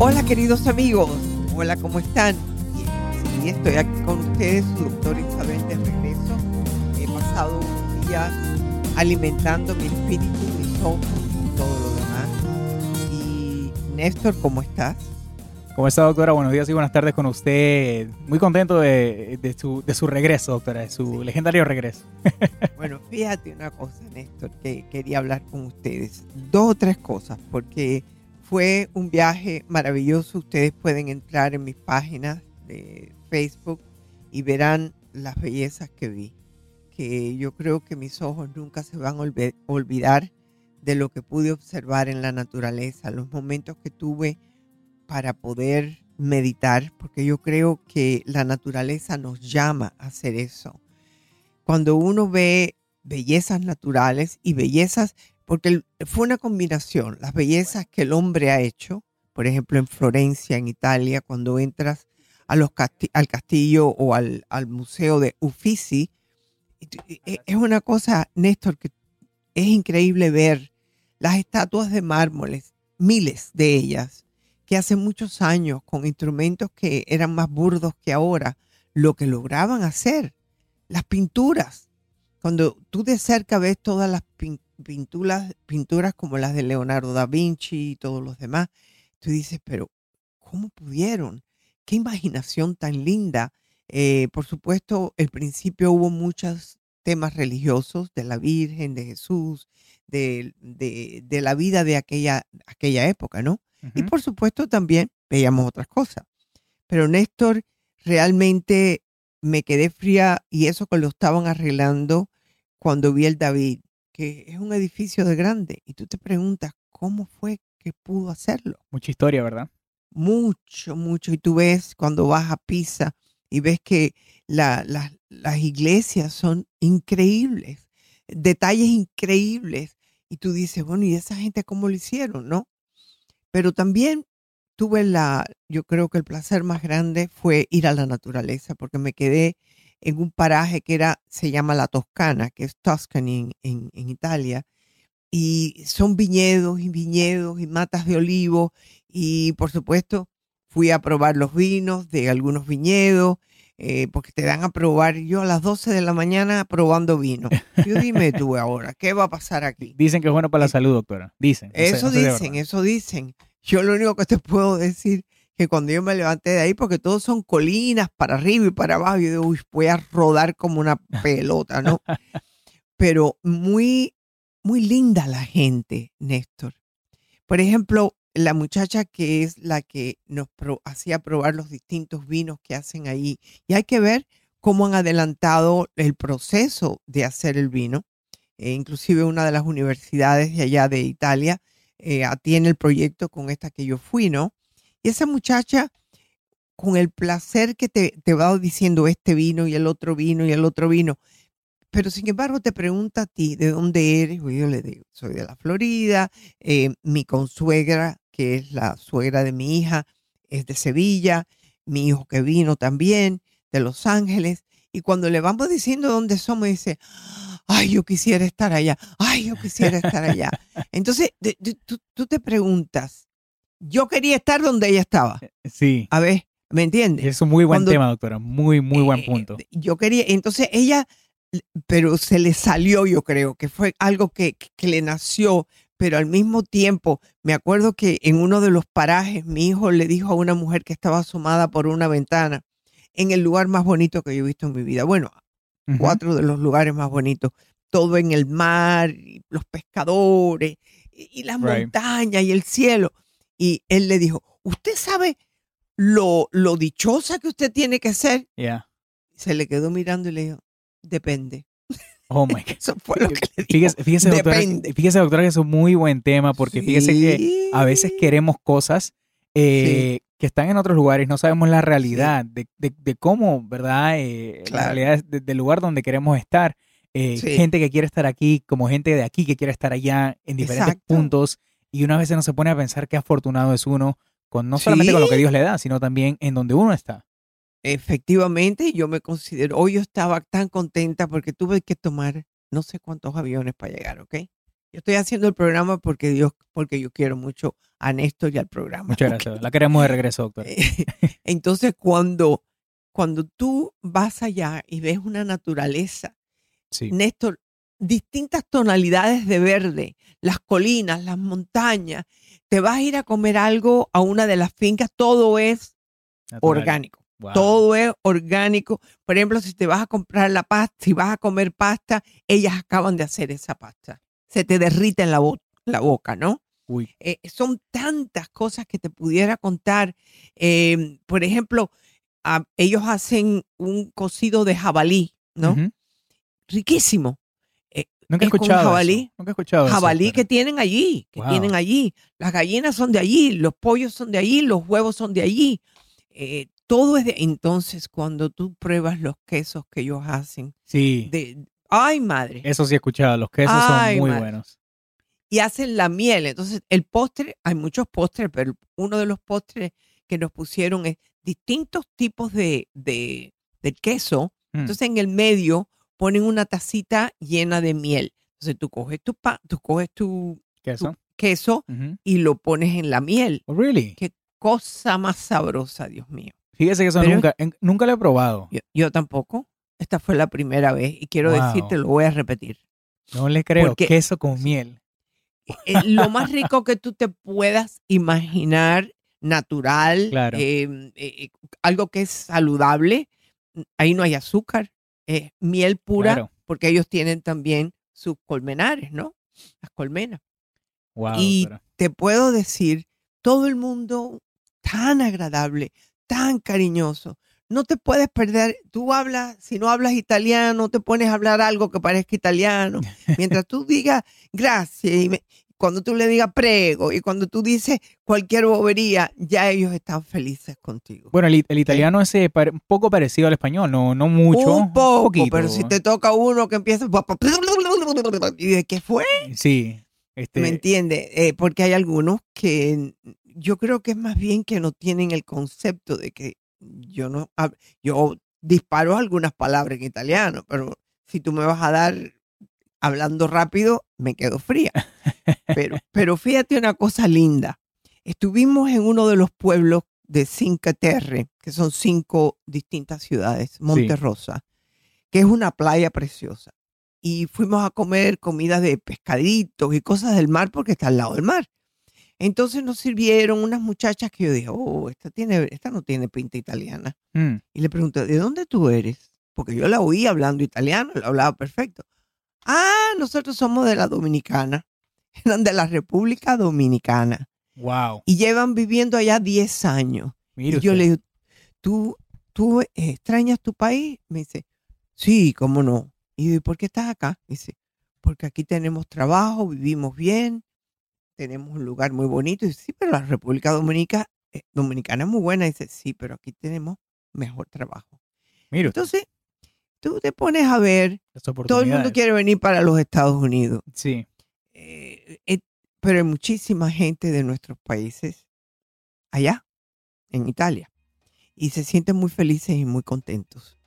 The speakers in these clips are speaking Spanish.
Hola queridos amigos, hola, ¿cómo están? Sí, estoy aquí con ustedes, su doctor Isabel de regreso. He pasado unos días alimentando mi espíritu, mis ojos y todo lo demás. Y Néstor, ¿cómo estás? ¿Cómo está, doctora? Buenos días y buenas tardes con usted. Muy contento de, de, su, de su, regreso, doctora, de su legendario regreso. bueno, fíjate una cosa, Néstor, que quería hablar con ustedes. Dos o tres cosas, porque fue un viaje maravilloso. Ustedes pueden entrar en mis páginas de Facebook y verán las bellezas que vi. Que yo creo que mis ojos nunca se van a olvidar de lo que pude observar en la naturaleza, los momentos que tuve para poder meditar, porque yo creo que la naturaleza nos llama a hacer eso. Cuando uno ve bellezas naturales y bellezas porque fue una combinación, las bellezas que el hombre ha hecho, por ejemplo en Florencia, en Italia, cuando entras al castillo o al, museo de Uffizi, e, es una cosa, Néstor, que es increíble ver las estatuas de mármoles, miles de ellas, que hace muchos años, con instrumentos que eran más burdos que ahora, lo que lograban hacer, las pinturas. Cuando tú de cerca ves todas las pinturas, pinturas, pinturas como las de Leonardo da Vinci y todos los demás, tú dices, pero ¿cómo pudieron? Qué imaginación tan linda. Eh, por supuesto, al principio hubo muchos temas religiosos de la Virgen, de Jesús, de, de, la vida de aquella, aquella época, ¿no? Y por supuesto también veíamos otras cosas. Pero Néstor, realmente me quedé fría y eso que lo estaban arreglando cuando vi el David que es un edificio de grande y tú te preguntas cómo fue que pudo hacerlo. Mucha historia, ¿verdad? Mucho, mucho. Y tú ves cuando vas a Pisa y ves que las iglesias son increíbles, detalles increíbles. Y tú dices, bueno, ¿y esa gente cómo lo hicieron, no? Pero también tuve la, yo creo que el placer más grande fue ir a la naturaleza, porque me quedé en un paraje que era, se llama La Toscana, que es Tuscany en, Italia, y son viñedos y viñedos y matas de olivo, y por supuesto fui a probar los vinos de algunos viñedos, eh, porque te dan a probar, yo a las 12 de la mañana probando vino. Yo dime tú ahora, ¿qué va a pasar aquí? Dicen que es bueno para la eh, salud, doctora. Dicen. Eso dicen, eso dicen. Yo lo único que te puedo decir que cuando yo me levanté de ahí, porque todos son colinas para arriba y para abajo, yo digo, uy, voy a rodar como una pelota, ¿no? Pero muy, muy linda la gente, Néstor. Por ejemplo, la muchacha que es la que nos hacía probar los distintos vinos que hacen ahí. Y hay que ver cómo han adelantado el proceso de hacer el vino. Eh, inclusive una de las universidades de allá de Italia eh, tiene el proyecto con esta que yo fui, ¿no? Y esa muchacha, con el placer que te, va diciendo este vino y el otro vino y el otro vino, pero sin embargo te pregunta a ti de dónde eres. Yo le digo, soy de la Florida, eh, mi consuegra, que es la suegra de mi hija, es de Sevilla, mi hijo que vino también, de Los Ángeles. Y cuando le vamos diciendo dónde somos, dice, ay, yo quisiera estar allá, ay, yo quisiera estar allá. Entonces, tú, tú te preguntas, yo quería estar donde ella estaba. Eh, sí. A ver, ¿me entiendes? Es un muy buen tema, doctora. Muy, muy buen eh, punto. Yo quería, entonces ella, pero se le salió, yo creo, que fue algo que, que le nació, pero al mismo tiempo, me acuerdo que en uno de los parajes, mi hijo le dijo a una mujer que estaba asomada por una ventana, en el lugar más bonito que yo he visto en mi vida. Bueno, cuatro de los lugares más bonitos, todo en el mar, los pescadores, y, las montañas y el cielo. Y él le dijo, ¿usted sabe lo, lo dichosa que usted tiene que ser? Yeah. Se le quedó mirando y le dijo, depende. Oh my God. Eso fue lo que le dijo. Fíjese, doctora, fíjese, doctora, que es un muy buen tema porque fíjese que a veces queremos cosas eh, que están en otros lugares, no sabemos la realidad de, de- de cómo, ¿verdad? Eh, La realidad de- del lugar donde queremos estar. Eh, Sí. Gente que quiere estar aquí, como gente de aquí que quiere estar allá en diferentes Exacto. puntos. Y una vez no se pone a pensar qué afortunado es uno, con no solamente con lo que. Dios le da, sino también en donde uno está. Efectivamente, yo me considero, hoy yo estaba tan contenta porque tuve que tomar no sé cuántos aviones para llegar, ¿ok? Yo estoy haciendo el programa porque Dios, porque yo quiero mucho a Néstor y al programa. Muchas gracias. La queremos de regreso, doctor. Eh, Entonces, cuando, cuando tú vas allá y ves una naturaleza, Sí. Néstor, distintas tonalidades de verde, las colinas, las montañas, te vas a ir a comer algo a una de las fincas, todo es Natural. orgánico. Wow. Todo es orgánico. Por ejemplo, si te vas a comprar la pasta, si vas a comer pasta, ellas acaban de hacer esa pasta. Se te derrite en la, bo- la boca, ¿no? Uy. Eh, son tantas cosas que te pudiera contar. Eh, por ejemplo, ellos hacen un cocido de jabalí, ¿no? Riquísimo. Nunca he es con escuchado eso. jabalí. Nunca he escuchado eso, Jabalí pero- que tienen allí, que Wow. tienen allí. Las gallinas son de allí, los pollos son de allí, los huevos son de allí. Eh, todo es de... Entonces, cuando tú pruebas los quesos que ellos hacen, Sí. de... ¡Ay, madre! Eso sí he escuchado. Los quesos Ay, son muy madre. buenos. y hacen la miel. Entonces, el postre, hay muchos postres, pero uno de los postres que nos pusieron es distintos tipos de, de, de queso. Mm. Entonces, en el medio ponen una tacita llena de miel. Entonces, tú coges tu, pa, tú coges tu ¿Queso? y lo pones en la miel. Oh, really? Qué cosa más sabrosa, Dios mío. Fíjese que eso Pero- nunca, en- nunca lo he probado. Yo, yo tampoco. Esta fue la primera vez y quiero Wow. decirte, lo voy a repetir. No le creo. Porque- Queso con miel. Eh, lo más rico que tú te puedas imaginar, natural, Claro. eh, eh, algo que es saludable. Ahí no hay azúcar, es miel pura, Claro. porque ellos tienen también sus colmenares, ¿no? Las colmenas. Wow. Y-. Te puedo decir, todo el mundo tan agradable, tan cariñoso. No te puedes perder, tú hablas, si no hablas italiano, te pones a hablar algo que parezca italiano. Mientras tú digas gracias y me- cuando tú le digas prego y cuando tú dices cualquier bobería, ya ellos están felices contigo. Bueno, el, el italiano es eh, pare- un poco parecido al español, no, no mucho. Un poco, poquito. pero si te toca uno que empieza... ¿Y de qué fue? Sí. Este, ¿Me entiendes? Eh, porque hay algunos que yo creo que es más bien que no tienen el concepto de que yo no, yo disparo algunas palabras en italiano, pero si tú me vas a dar hablando rápido, me quedo fría. Pero, pero fíjate una cosa linda. Estuvimos en uno de los pueblos de Cinque Terre, que son cinco distintas ciudades, Monterrosa, que es una playa preciosa. Y fuimos a comer comida de pescaditos y cosas del mar porque está al lado del mar. Entonces nos sirvieron unas muchachas que yo dije, oh, esta, tiene, esta no tiene pinta italiana. mm, Y le pregunté, ¿de dónde tú eres? Porque yo la oí hablando italiano, la hablaba perfecto. Ah, nosotros somos de la Dominicana. Eran de la República Dominicana. wow. Y llevan viviendo allá 10 años. Mire y yo usted. le digo, ¿tú, ¿tú extrañas tu país? Me dice, sí, cómo no. Y yo, ¿y por qué estás acá? Me dice, porque aquí tenemos trabajo, vivimos bien, tenemos un lugar muy bonito. Y dice, sí, pero la República Dominica, eh, Dominicana es muy buena. Y dice, sí, pero aquí tenemos mejor trabajo. Usted, Entonces, tú te pones a ver, todo el mundo quiere venir para los Estados Unidos. Sí. Eh, eh, pero hay muchísima gente de nuestros países allá, en Italia, y se sienten muy felices y muy contentos.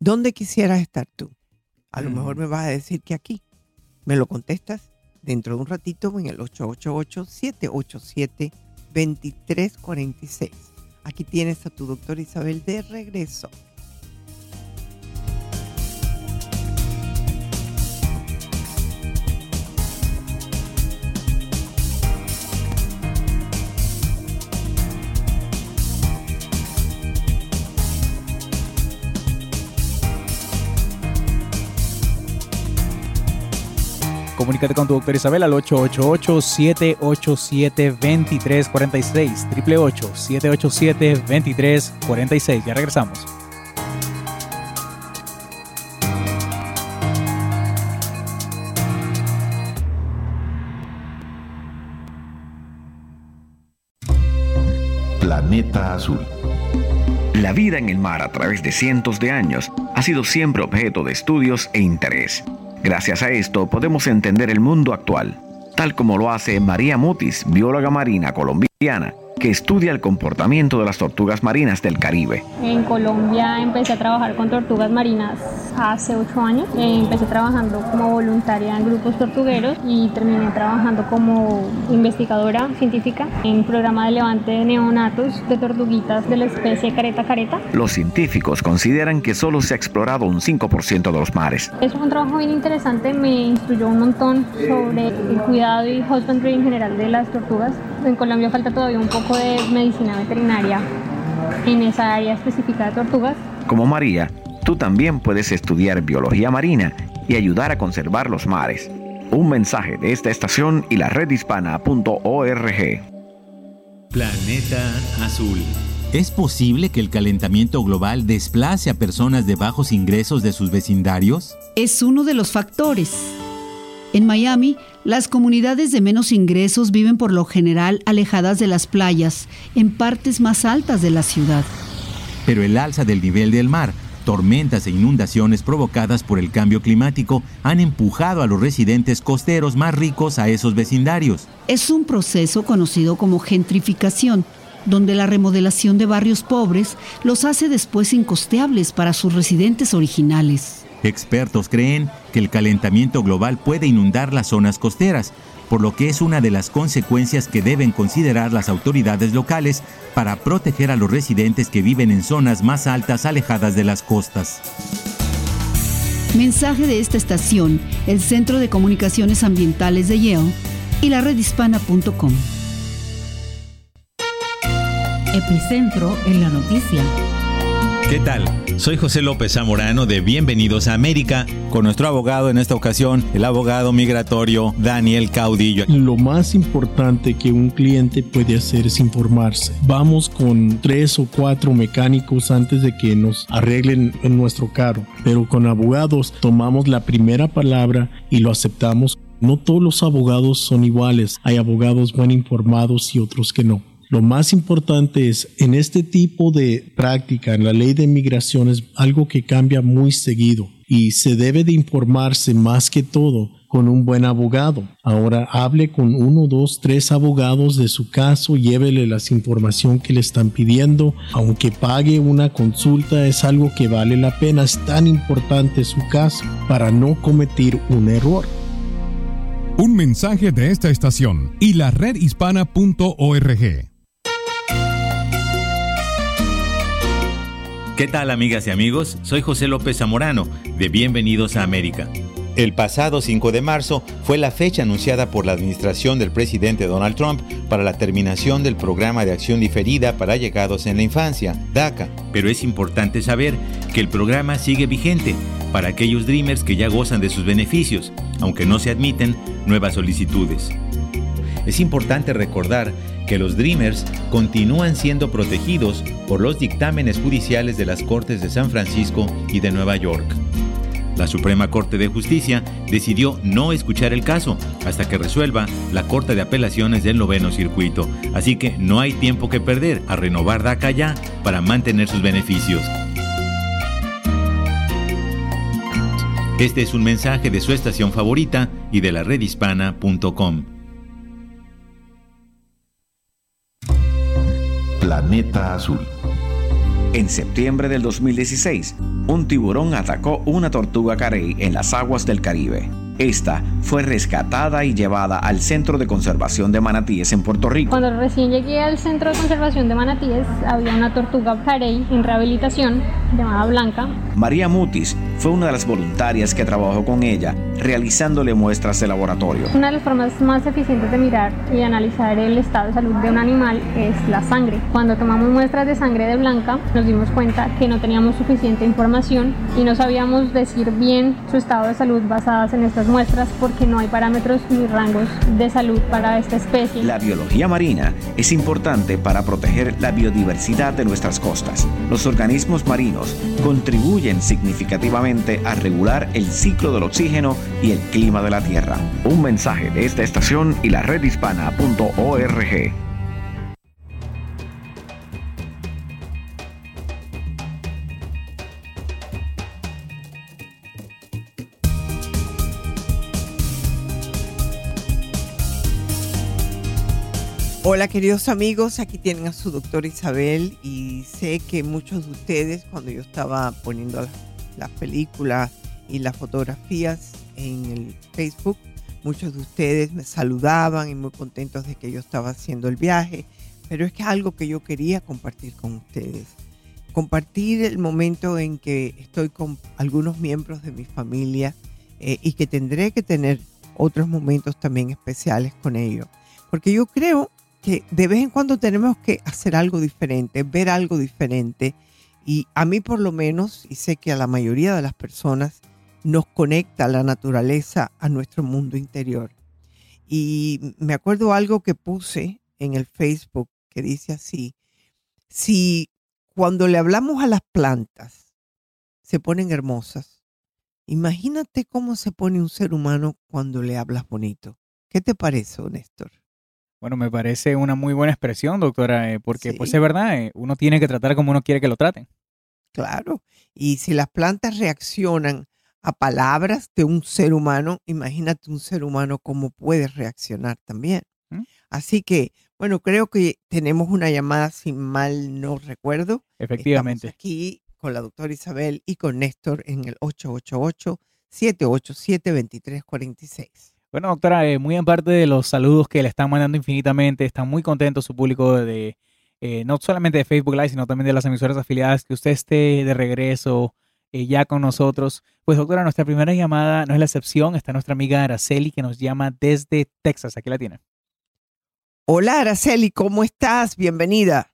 ¿Dónde quisieras estar tú? A lo Mm. mejor me vas a decir que aquí. Me lo contestas dentro de un ratito en el 888-787-2346. Aquí tienes a tu doctor Isabel de regreso. Comunícate con tu doctor Isabel al 888-787-2346. 888-787-2346. Ya regresamos. Planeta Azul. La vida en el mar a través de cientos de años ha sido siempre objeto de estudios e interés. Gracias a esto podemos entender el mundo actual, tal como lo hace María Mutis, bióloga marina colombiana, que estudia el comportamiento de las tortugas marinas del Caribe. En Colombia empecé a trabajar con tortugas marinas hace ocho años. Empecé trabajando como voluntaria en grupos tortugueros y terminé trabajando como investigadora científica en un programa de levante de neonatos de tortuguitas de la especie careta careta. Los científicos consideran que solo se ha explorado un 5% de los mares. Es un trabajo bien interesante, me instruyó un montón sobre el cuidado y husbandry en general de las tortugas. En Colombia falta todavía un poco de medicina veterinaria en esa área específica de tortugas. Como María, tú también puedes estudiar biología marina y ayudar a conservar los mares. Un mensaje de esta estación y la redhispana.org. Planeta Azul. ¿Es posible que el calentamiento global desplace a personas de bajos ingresos de sus vecindarios? Es uno de los factores. En Miami, las comunidades de menos ingresos viven por lo general alejadas de las playas, en partes más altas de la ciudad. Pero el alza del nivel del mar, tormentas e inundaciones provocadas por el cambio climático han empujado a los residentes costeros más ricos a esos vecindarios. Es un proceso conocido como gentrificación, donde la remodelación de barrios pobres los hace después incosteables para sus residentes originales. Expertos creen que el calentamiento global puede inundar las zonas costeras, por lo que es una de las consecuencias que deben considerar las autoridades locales para proteger a los residentes que viven en zonas más altas alejadas de las costas. Mensaje de esta estación, el Centro de Comunicaciones Ambientales de Yale y la redhispana.com. Epicentro en la noticia. ¿Qué tal? Soy José López Zamorano de Bienvenidos a América, con nuestro abogado en esta ocasión, el abogado migratorio Daniel Caudillo. Lo más importante que un cliente puede hacer es informarse. Vamos con tres o cuatro mecánicos antes de que nos arreglen en nuestro carro, pero con abogados tomamos la primera palabra y lo aceptamos. No todos los abogados son iguales, hay abogados bien informados y otros que no. Lo más importante es, en este tipo de práctica, en la ley de inmigración, es algo que cambia muy seguido y se debe de informarse más que todo con un buen abogado. Ahora hable con uno, dos, tres abogados de su caso, llévele la información que le están pidiendo, aunque pague una consulta, es algo que vale la pena, es tan importante su caso para no cometer un error. Un mensaje de esta estación y la redhispana.org. ¿Qué tal amigas y amigos? Soy José López Zamorano de Bienvenidos a América. El pasado 5 de marzo fue la fecha anunciada por la administración del presidente Donald Trump para la terminación del programa de acción diferida para llegados en la infancia, DACA. Pero es importante saber que el programa sigue vigente para aquellos Dreamers que ya gozan de sus beneficios, aunque no se admiten nuevas solicitudes. Es importante recordar que los Dreamers continúan siendo protegidos por los dictámenes judiciales de las Cortes de San Francisco y de Nueva York. La Suprema Corte de Justicia decidió no escuchar el caso hasta que resuelva la Corte de Apelaciones del Noveno Circuito, así que no hay tiempo que perder a renovar DACA ya para mantener sus beneficios. Este es un mensaje de su estación favorita y de la redhispana.com. Planeta Azul. En septiembre del 2016, un tiburón atacó una tortuga carey en las aguas del Caribe. Esta fue rescatada y llevada al Centro de Conservación de Manatíes en Puerto Rico. Cuando recién llegué al Centro de Conservación de Manatíes, había una tortuga carey en rehabilitación llamada Blanca. María Mutis fue una de las voluntarias que trabajó con ella, realizándole muestras de laboratorio. Una de las formas más eficientes de mirar y analizar el estado de salud de un animal es la sangre. Cuando tomamos muestras de sangre de Blanca, nos dimos cuenta que no teníamos suficiente información y no sabíamos decir bien su estado de salud basadas en estas muestras porque no hay parámetros ni rangos de salud para esta especie. La biología marina es importante para proteger la biodiversidad de nuestras costas. Los organismos marinos contribuyen significativamente a regular el ciclo del oxígeno y el clima de la Tierra. Un mensaje de esta estación y la redhispana.org. Hola queridos amigos, aquí tienen a su doctora Isabel y sé que muchos de ustedes cuando yo estaba poniendo las, las películas y las fotografías en el Facebook, muchos de ustedes me saludaban y muy contentos de que yo estaba haciendo el viaje, pero es que algo que yo quería compartir con ustedes. Compartir el momento en que estoy con algunos miembros de mi familia eh, y que tendré que tener otros momentos también especiales con ellos. Porque yo creo que de vez en cuando tenemos que hacer algo diferente, ver algo diferente. Y a mí por lo menos, y sé que a la mayoría de las personas, nos conecta la naturaleza a nuestro mundo interior. Y me acuerdo algo que puse en el Facebook que dice así, si cuando le hablamos a las plantas se ponen hermosas, imagínate cómo se pone un ser humano cuando le hablas bonito. ¿Qué te parece, Néstor? Bueno, me parece una muy buena expresión, doctora, eh, porque pues es verdad, eh, uno tiene que tratar como uno quiere que lo traten. Claro, y si las plantas reaccionan a palabras de un ser humano, imagínate un ser humano cómo puede reaccionar también. ¿Mm? Así que, bueno, creo que tenemos una llamada, sin mal no recuerdo. Efectivamente. Estamos aquí con la doctora Isabel y con Néstor en el 888-787-2346. Bueno, doctora, eh, muy en parte de los saludos que le están mandando infinitamente, está muy contento su público de, eh, no solamente de Facebook Live, sino también de las emisoras afiliadas, que usted esté de regreso eh, ya con nosotros. Pues doctora, nuestra primera llamada no es la excepción, está nuestra amiga Araceli que nos llama desde Texas, aquí la tiene. Hola Araceli, ¿cómo estás? Bienvenida.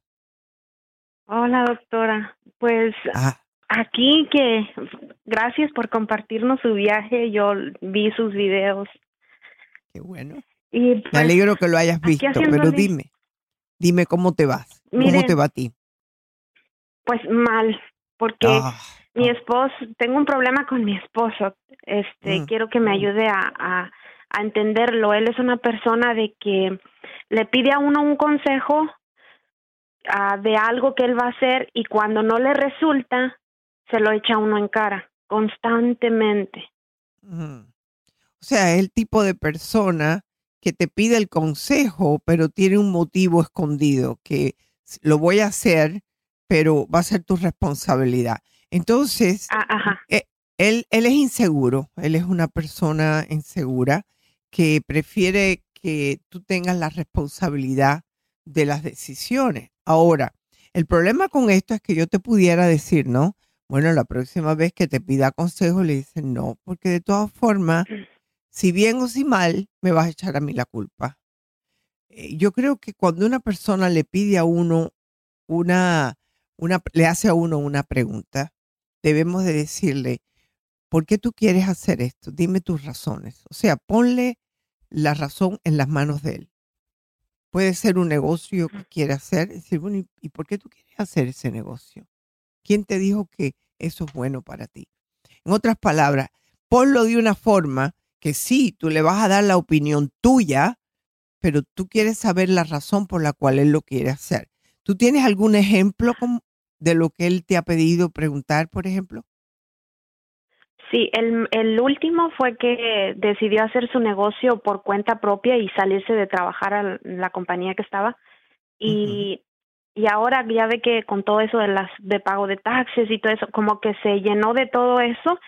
Hola doctora, pues Ah, aquí que gracias por compartirnos su viaje, yo vi sus videos. Qué bueno. Y Me pues, alegro que lo hayas visto, pero dime, dime cómo te vas, cómo te va a ti. pues mal, porque Ah, mi esposo, tengo un problema con mi esposo, este, Mm. quiero que me ayude a, a, a entenderlo. Él es una persona de que le pide a uno un consejo ah, de algo que él va a hacer y cuando no le resulta, se lo echa a uno en cara, constantemente. ujú. O sea, es el tipo de persona que te pide el consejo, pero tiene un motivo escondido, que lo voy a hacer, pero va a ser tu responsabilidad. Entonces, Ah, ajá. eh, él, él es inseguro, él es una persona insegura que prefiere que tú tengas la responsabilidad de las decisiones. Ahora, el problema con esto es que yo te pudiera decir, ¿no? Bueno, la próxima vez que te pida consejo le dicen no, porque de todas formas, si bien o si mal, me vas a echar a mí la culpa. Eh, Yo creo que cuando una persona le pide a uno una, una, le hace a uno una pregunta, debemos de decirle, ¿por qué tú quieres hacer esto? Dime tus razones. O sea, ponle la razón en las manos de él. Puede ser un negocio que quiere hacer, decir, bueno, ¿y- ¿y por qué tú quieres hacer ese negocio? ¿Quién te dijo que eso es bueno para ti? En otras palabras, ponlo de una forma que sí, tú le vas a dar la opinión tuya, pero tú quieres saber la razón por la cual él lo quiere hacer. ¿Tú tienes algún ejemplo de lo que él te ha pedido preguntar, por ejemplo? Sí, el, el último fue que decidió hacer su negocio por cuenta propia y salirse de trabajar a la compañía que estaba. Y, y ahora ya ve que con todo eso de las de pago de taxes y todo eso, como que se llenó de todo eso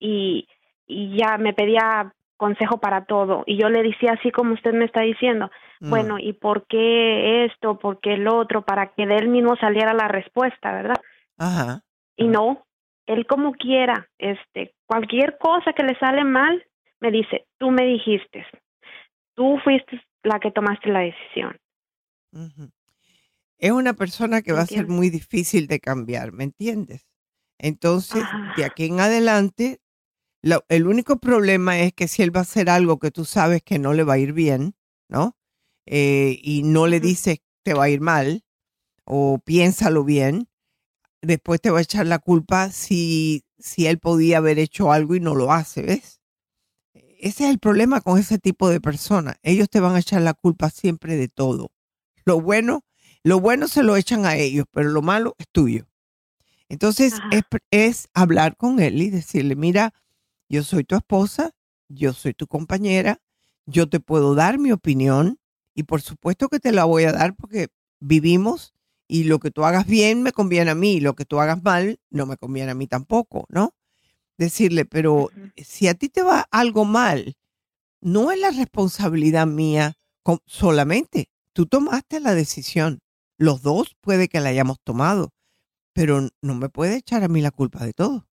y, y ya me pedía consejo para todo. Y yo le decía así como usted me está diciendo, Mm. bueno, ¿y por qué esto? ¿Por qué el otro? Para que de él mismo saliera la respuesta, ¿verdad? Ajá. y no, él como quiera, este, cualquier cosa que le sale mal, me dice, tú me dijiste, tú fuiste la que tomaste la decisión. Es una persona que va a ser muy difícil de cambiar, ¿me entiendes? Entonces, Ajá. de aquí en adelante, el único problema es que si él va a hacer algo que tú sabes que no le va a ir bien, ¿no? Eh, y no le dices te va a ir mal o piénsalo bien, después te va a echar la culpa si, si él podía haber hecho algo y no lo hace, ¿ves? Ese es el problema con ese tipo de personas. Ellos te van a echar la culpa siempre de todo. Lo bueno, lo bueno se lo echan a ellos, pero lo malo es tuyo. Entonces es, es hablar con él y decirle, mira, yo soy tu esposa, yo soy tu compañera, yo te puedo dar mi opinión Y por supuesto que te la voy a dar porque vivimos y lo que tú hagas bien me conviene a mí, lo que tú hagas mal no me conviene a mí tampoco, ¿no? Decirle, pero si a ti te va algo mal, no es la responsabilidad mía solamente. Tú tomaste la decisión. Los dos puede que la hayamos tomado, pero no me puede echar a mí la culpa de todo.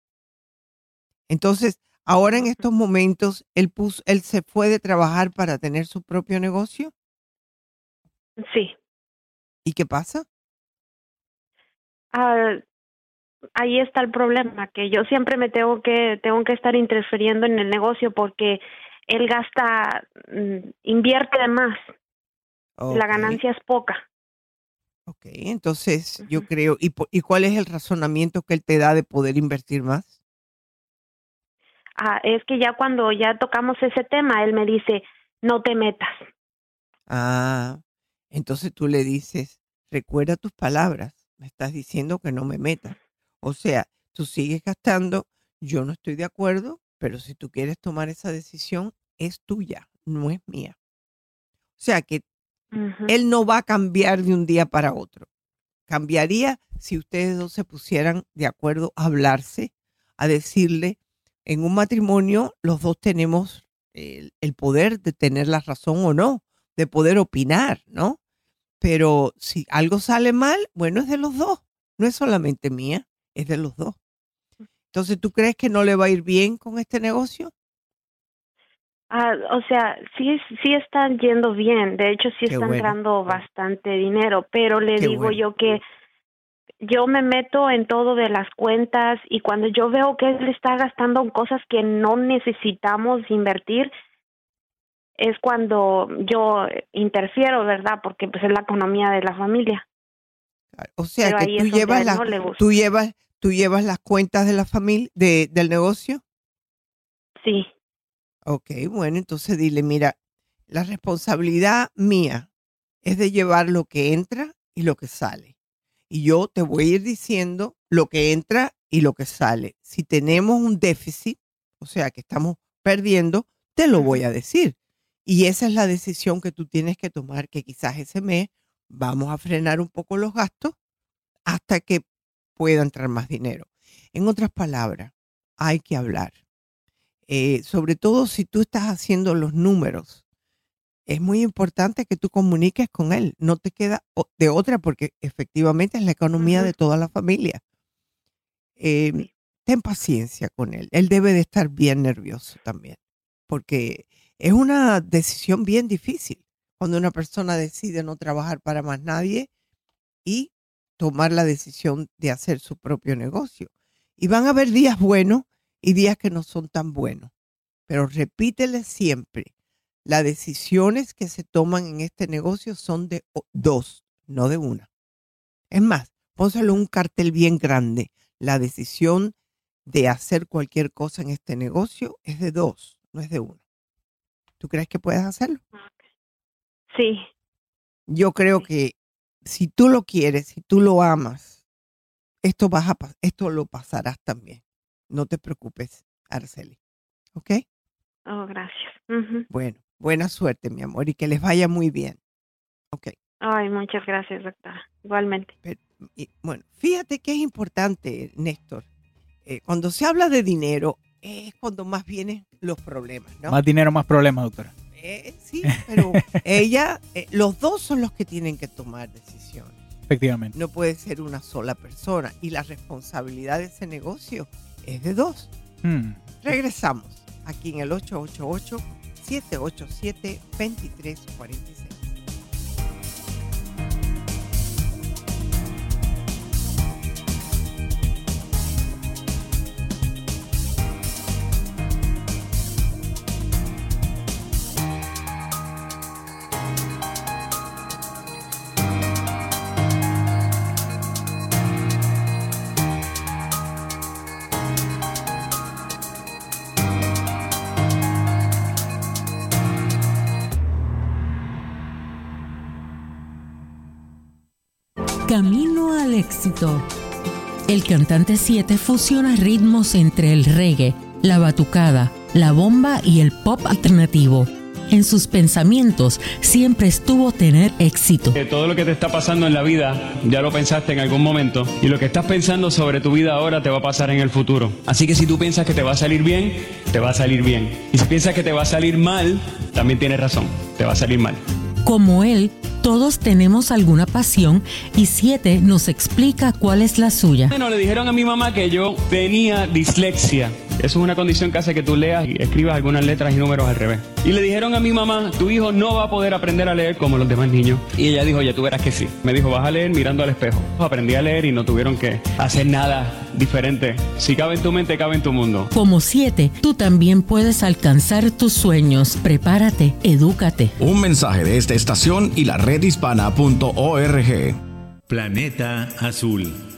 Entonces, ahora en estos momentos, él, puso, él se fue de trabajar para tener su propio negocio. Sí. ¿Y qué pasa? Ah, ahí está el problema, que yo siempre me tengo que, tengo que estar interfiriendo en el negocio porque él gasta, mm, invierte de más. La ganancia es poca. Ok, entonces yo creo, ¿y, ¿y cuál es el razonamiento que él te da de poder invertir más? Ah, es que ya cuando ya tocamos ese tema, él me dice, no te metas. Ah, entonces tú le dices, recuerda tus palabras, me estás diciendo que no me metas. O sea, tú sigues gastando, yo no estoy de acuerdo, pero si tú quieres tomar esa decisión, es tuya, no es mía. O sea que él no va a cambiar de un día para otro. Cambiaría si ustedes dos se pusieran de acuerdo a hablarse, a decirle, en un matrimonio los dos tenemos el, el poder de tener la razón o no, de poder opinar, ¿no? Pero si algo sale mal, bueno, es de los dos, no es solamente mía, es de los dos. Entonces, ¿tú crees que no le va a ir bien con este negocio? Ah, o sea, sí, sí están yendo bien. De hecho, sí están entrando bastante dinero, pero le digo yo que yo me meto en todo de las cuentas y cuando yo veo que él está gastando en cosas que no necesitamos invertir, es cuando yo interfiero, ¿verdad? Porque pues es la economía de la familia. O sea, que tú llevas, la, tú llevas tú llevas las cuentas de la familia de, del negocio. Sí. Ok, bueno, entonces dile, mira, la responsabilidad mía es de llevar lo que entra y lo que sale. Y yo te voy a ir diciendo lo que entra y lo que sale. Si tenemos un déficit, o sea, que estamos perdiendo, te lo voy a decir. Y esa es la decisión que tú tienes que tomar, que quizás ese mes vamos a frenar un poco los gastos hasta que pueda entrar más dinero. En otras palabras, hay que hablar. Eh, sobre todo si tú estás haciendo los números, es muy importante que tú comuniques con él. No te queda de otra porque efectivamente es la economía de toda la familia. Em, ten paciencia con él. Él debe de estar bien nervioso también, porque es una decisión bien difícil cuando una persona decide no trabajar para más nadie y tomar la decisión de hacer su propio negocio. Y van a haber días buenos y días que no son tan buenos. Pero repítele siempre, las decisiones que se toman en este negocio son de dos, no de una. Es más, pónselo un cartel bien grande. La decisión de hacer cualquier cosa en este negocio es de dos, no es de uno. ¿Tú crees que puedes hacerlo? Sí. Yo creo que si tú lo quieres, si tú lo amas, esto, vas a, esto lo pasarás también. No te preocupes, Arceli. ¿Ok? Oh, gracias. Bueno, Buena suerte, mi amor, y que les vaya muy bien. Ok. Ay, muchas gracias, doctora. Igualmente. Bueno, fíjate que es importante, Néstor. Eh, cuando se habla de dinero, es cuando más vienen los problemas, ¿no? Más dinero, más problemas, doctora. Eh, sí, pero ella, eh, los dos son los que tienen que tomar decisiones. Efectivamente. No puede ser una sola persona y la responsabilidad de ese negocio es de dos. Hmm. Regresamos aquí en el 888 787-2346. El cantante 7 fusiona ritmos entre el reggae, la batucada, la bomba y el pop alternativo. En sus pensamientos siempre estuvo tener éxito. Todo lo que te está pasando en la vida ya lo pensaste en algún momento y lo que estás pensando sobre tu vida ahora te va a pasar en el futuro. Así que si tú piensas que te va a salir bien, te va a salir bien. Y si piensas que te va a salir mal, también tienes razón, te va a salir mal. Como él, todos tenemos alguna pasión y siete nos explica cuál es la suya. Bueno, le dijeron a mi mamá que yo tenía dislexia. Eso es una condición que hace que tú leas y escribas algunas letras y números al revés. Y le dijeron a mi mamá, tu hijo no va a poder aprender a leer como los demás niños. Y ella dijo, ya tú verás que sí. Me dijo, vas a leer mirando al espejo. Aprendí a leer y no tuvieron que hacer nada diferente. Si cabe en tu mente, cabe en tu mundo. Como siete, tú también puedes alcanzar tus sueños. Prepárate, edúcate. Un mensaje de esta estación y la redhispana.org. Planeta Azul.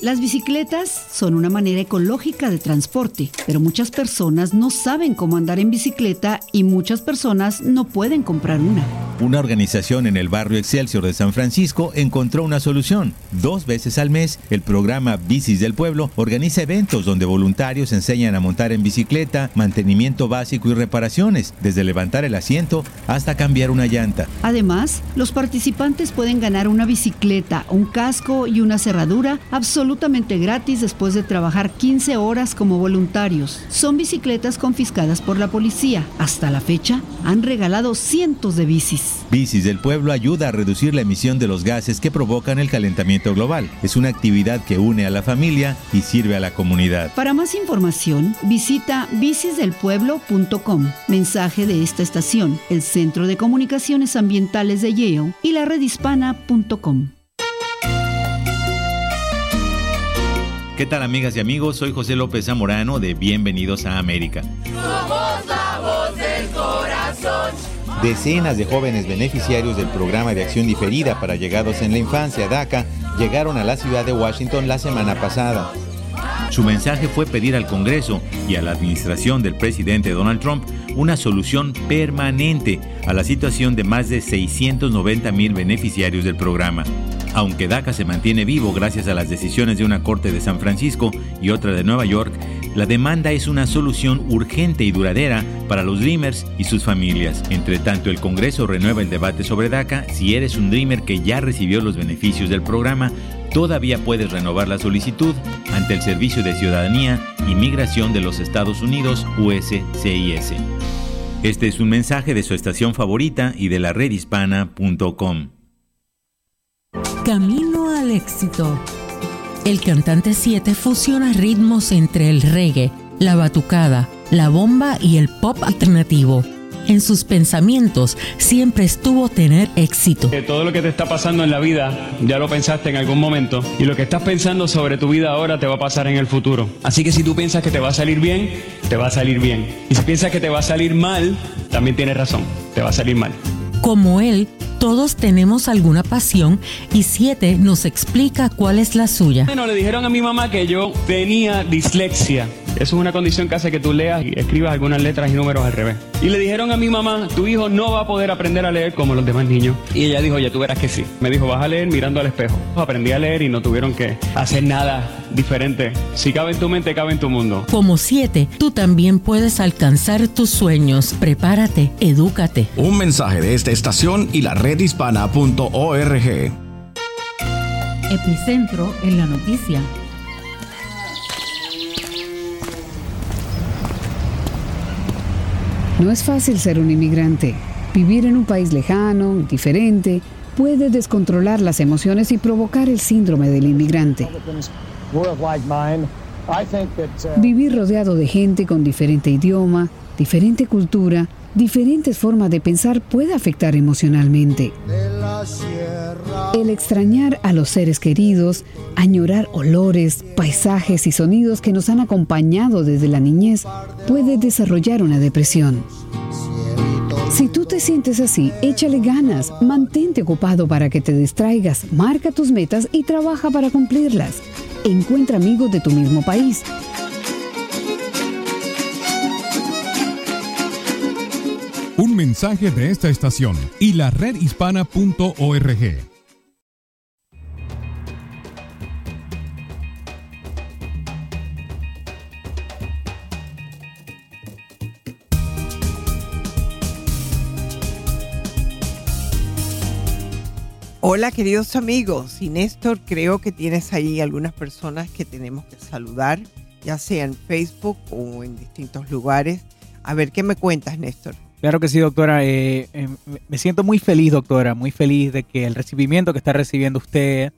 Las bicicletas son una manera ecológica de transporte, pero muchas personas no saben cómo andar en bicicleta y muchas personas no pueden comprar una. Una organización en el barrio Excelsior de San Francisco encontró una solución. Dos veces al mes, el programa Bicis del Pueblo organiza eventos donde voluntarios enseñan a montar en bicicleta, mantenimiento básico y reparaciones, desde levantar el asiento hasta cambiar una llanta. Además, los participantes pueden ganar una bicicleta, un casco y una cerradura absolutamente gratis después de trabajar 15 horas como voluntarios. Son bicicletas confiscadas por la policía. Hasta la fecha, han regalado cientos de bicis. Bicis del Pueblo ayuda a reducir la emisión de los gases que provocan el calentamiento global. Es una actividad que une a la familia y sirve a la comunidad. Para más información, visita bicisdelpueblo.com. Mensaje de esta estación, el Centro de Comunicaciones Ambientales de Yale y la redhispana.com. ¿Qué tal amigas y amigos? Soy José López Zamorano de Bienvenidos a América. Somos la voz del corazón. Decenas de jóvenes beneficiarios del programa de acción diferida para llegados en la infancia DACA llegaron a la ciudad de Washington la semana pasada. Su mensaje fue pedir al Congreso y a la administración del presidente Donald Trump una solución permanente a la situación de más de 690 mil beneficiarios del programa. Aunque DACA se mantiene vivo gracias a las decisiones de una corte de San Francisco y otra de Nueva York, la demanda es una solución urgente y duradera para los Dreamers y sus familias. Entre tanto, el Congreso renueva el debate sobre DACA. Si eres un Dreamer que ya recibió los beneficios del programa, todavía puedes renovar la solicitud ante el Servicio de Ciudadanía y Migración de los Estados Unidos, USCIS. Este es un mensaje de su estación favorita y de la redhispana.com. Camino al éxito. El cantante 7 fusiona ritmos entre el reggae, la batucada, la bomba y el pop alternativo. En sus pensamientos siempre estuvo tener éxito. todo lo que te está pasando en la vida ya lo pensaste en algún momento y lo que estás pensando sobre tu vida ahora te va a pasar en el futuro. Así que si tú piensas que te va a salir bien, te va a salir bien. Y si piensas que te va a salir mal, también tienes razón, te va a salir mal. Como él, todos tenemos alguna pasión y siete nos explica cuál es la suya. Bueno, le dijeron a mi mamá que yo tenía dislexia. Eso es una condición que hace que tú leas y escribas algunas letras y números al revés. Y le dijeron a mi mamá, tu hijo no va a poder aprender a leer como los demás niños. Y ella dijo, ya tú verás que sí. Me dijo, vas a leer mirando al espejo. Aprendí a leer y no tuvieron que hacer nada diferente. Si cabe en tu mente, cabe en tu mundo. Como siete, tú también puedes alcanzar tus sueños. Prepárate, edúcate. Un mensaje de esta estación y la redhispana.org. Epicentro en la noticia. No es fácil ser un inmigrante. Vivir en un país lejano, diferente, puede descontrolar las emociones y provocar el síndrome del inmigrante. Vivir rodeado de gente con diferente idioma, diferente cultura, diferentes formas de pensar puede afectar emocionalmente. El extrañar a los seres queridos, añorar olores, paisajes y sonidos que nos han acompañado desde la niñez puede desarrollar una depresión. Si tú te sientes así, échale ganas, mantente ocupado para que te distraigas, marca tus metas y trabaja para cumplirlas. Encuentra amigos de tu mismo país. Un mensaje de esta estación y la redhispana.org. Hola queridos amigos, y Néstor creo que tienes ahí algunas personas que tenemos que saludar, ya sea en Facebook o en distintos lugares. A ver, ¿qué me cuentas, Néstor? Claro que sí, doctora. Eh, eh, me siento muy feliz, doctora, muy feliz de que el recibimiento que está recibiendo usted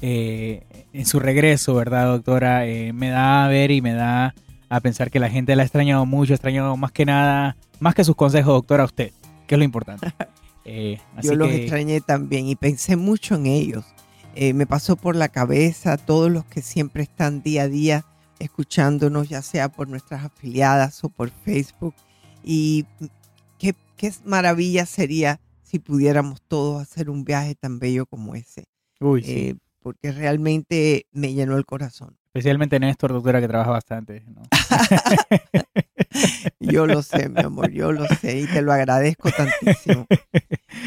eh, en su regreso, ¿verdad, doctora? me da a ver y me da a pensar que la gente la ha extrañado mucho, ha extrañado más que nada, más que sus consejos, doctora, a usted, que es lo importante. Yo los extrañé también y pensé mucho en ellos. me pasó por la cabeza todos los que siempre están día a día escuchándonos, ya sea por nuestras afiliadas o por Facebook. Y qué maravilla sería si pudiéramos todos hacer un viaje tan bello como ese. Uy, sí. Eh, porque realmente me llenó el corazón. Especialmente Néstor, doctora, que trabaja bastante. yo lo sé, mi amor, yo lo sé y te lo agradezco tantísimo.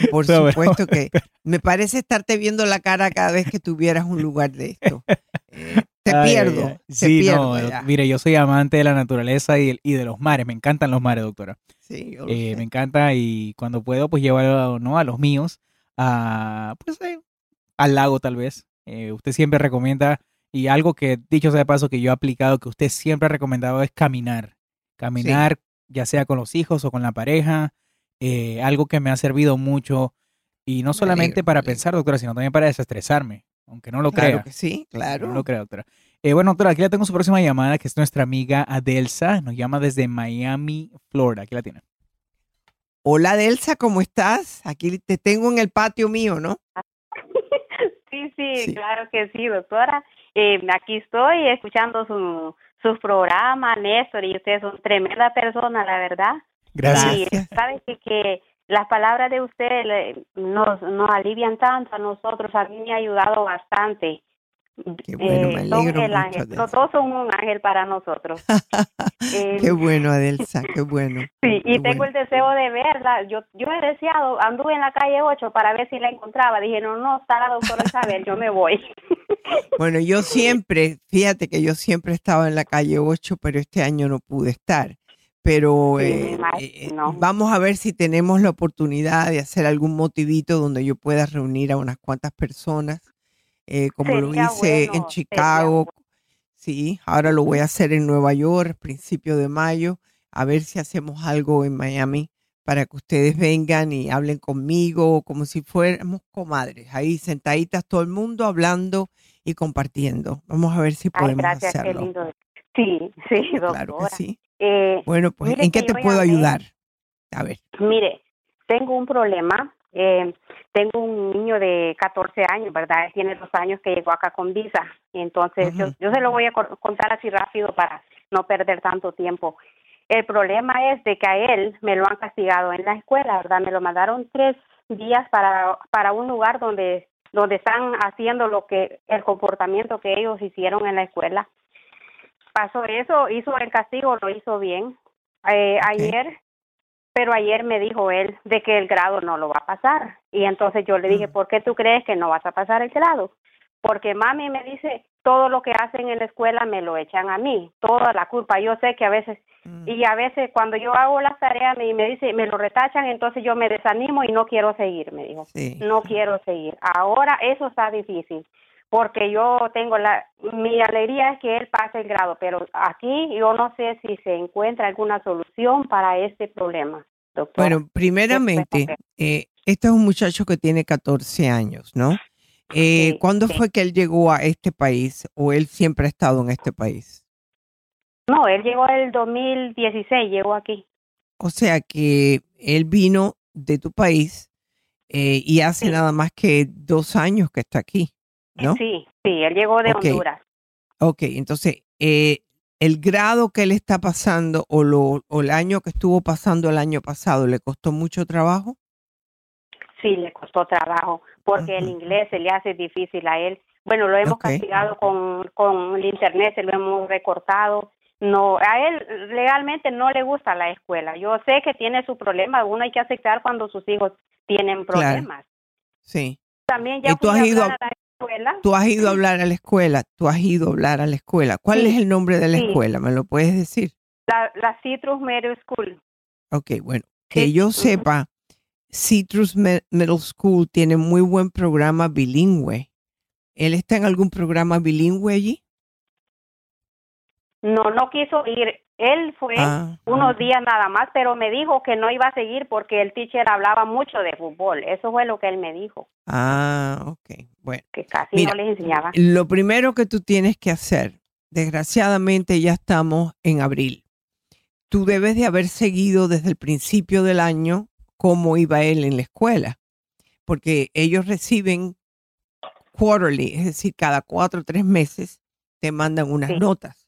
Por supuesto que me parece estarte viendo la cara cada vez que tuvieras un lugar de esto. Eh, te pierdo. Sí, pierdo no, mire, yo soy amante de la naturaleza y, y, de los mares. Me encantan los mares, doctora. Sí, eh, me encanta y cuando puedo, pues llevo ¿no? a los míos a, pues, eh, al lago tal vez. Eh, usted siempre recomienda, y algo que, dicho sea de paso, que yo he aplicado, que usted siempre ha recomendado es caminar. Caminar, ya sea con los hijos o con la pareja. algo que me ha servido mucho. Y no solamente para pensar, doctora, sino también para desestresarme. Aunque no lo claro crea. Que sí, claro. No lo crea, doctora. Eh, bueno, doctora, aquí la tengo su próxima llamada, que es nuestra amiga Adelsa. Nos llama desde Miami, Florida. Aquí la tiene. Hola, Adelsa, ¿cómo estás? Aquí te tengo en el patio mío, ¿no? Sí, sí, claro que sí, doctora. Eh, aquí estoy escuchando su, sus programas, Néstor, y usted es una tremenda persona, la verdad. Gracias. Y sabe que, que las palabras de usted nos, nos alivian tanto a nosotros, a mí me ha ayudado bastante. Qué bueno, me Eh, alegro son el mucho, ángel, los dos son un ángel para nosotros. Eh, Qué bueno, Adelsa, qué bueno. Sí, y Qué tengo bueno. el deseo de verla. Yo yo he deseado, anduve en la calle 8 para ver si la encontraba. Dije, no, no, está la doctora Isabel, yo me voy. Bueno, yo siempre, fíjate que yo siempre estaba en la calle 8, pero este año no pude estar. Pero Sí, eh, eh, vamos a ver si tenemos la oportunidad de hacer algún motivito donde yo pueda reunir a unas cuantas personas, eh, como lo hice bueno, en Chicago. Sí, ahora lo voy a hacer en Nueva York, principio de mayo, a ver si hacemos algo en Miami para que ustedes vengan y hablen conmigo como si fuéramos comadres, ahí sentaditas todo el mundo hablando y compartiendo. Vamos a ver si Ay, podemos gracias, qué hacerlo. lindo. Sí, sí, doctora. Claro que sí. Eh, Bueno, pues, ¿en qué te puedo ayudar? A ver. Mire, tengo un problema. Eh, tengo un niño de 14 años, ¿verdad? Él tiene dos años que llegó acá con visa. Entonces, yo, se lo voy a co- contar así rápido para no perder tanto tiempo. El problema es de que a él me lo han castigado en la escuela, ¿verdad? Me lo mandaron tres días para, para un lugar donde, donde están haciendo lo que, el comportamiento que ellos hicieron en la escuela. Pasó eso, hizo el castigo, lo hizo bien. Eh, Ayer pero ayer me dijo él de que el grado no lo va a pasar. Y entonces yo le dije, ¿por qué tú crees que no vas a pasar el grado? Porque mami me dice, todo lo que hacen en la escuela me lo echan a mí, toda la culpa. Yo sé que a veces, y a veces cuando yo hago las tareas me, me dice, me lo retachan, entonces yo me desanimo y no quiero seguir, me dijo. Sí. No quiero seguir. Ahora eso está difícil. Porque yo tengo la, mi alegría es que él pase el grado, pero aquí yo no sé si se encuentra alguna solución para este problema, doctora. Bueno, primeramente, eh, este es un muchacho que tiene 14 años, ¿no? Eh, ¿Cuándo fue que él llegó a este país o él siempre ha estado en este país? No, él llegó el 2016, llegó aquí. O sea que él vino de tu país eh, y hace nada más que dos años que está aquí, ¿no? Sí, sí, él llegó de Ok. Honduras. Ok, entonces, eh, el grado que él está pasando o, lo, o el año que estuvo pasando el año pasado, ¿le costó mucho trabajo? Sí, le costó trabajo, porque el inglés se le hace difícil a él. Bueno, lo hemos castigado con, con el internet, se lo hemos recortado. No, a él legalmente no le gusta la escuela. Yo sé que tiene su problema, uno hay que aceptar cuando sus hijos tienen problemas. Sí. También ya ¿Y tú has ido hablar a- a la escuela. Tú has ido a hablar a la escuela, tú has ido a hablar a la escuela. ¿Cuál Sí, es el nombre de la sí. escuela? ¿Me lo puedes decir? La, la Citrus Middle School. Ok, bueno, que yo sepa, Citrus Middle School tiene muy buen programa bilingüe. ¿Él está en algún programa bilingüe allí? No, no quiso ir. Él fue Ah, unos días nada más, pero me dijo que no iba a seguir porque el teacher hablaba mucho de fútbol. Eso fue lo que él me dijo, Ah, ok. Bueno, que casi Mira, no les enseñaba. lo primero que tú tienes que hacer, desgraciadamente ya estamos en abril. Tú debes de haber seguido desde el principio del año cómo iba él en la escuela, porque ellos reciben quarterly, es decir, cada cuatro o tres meses te mandan unas notas.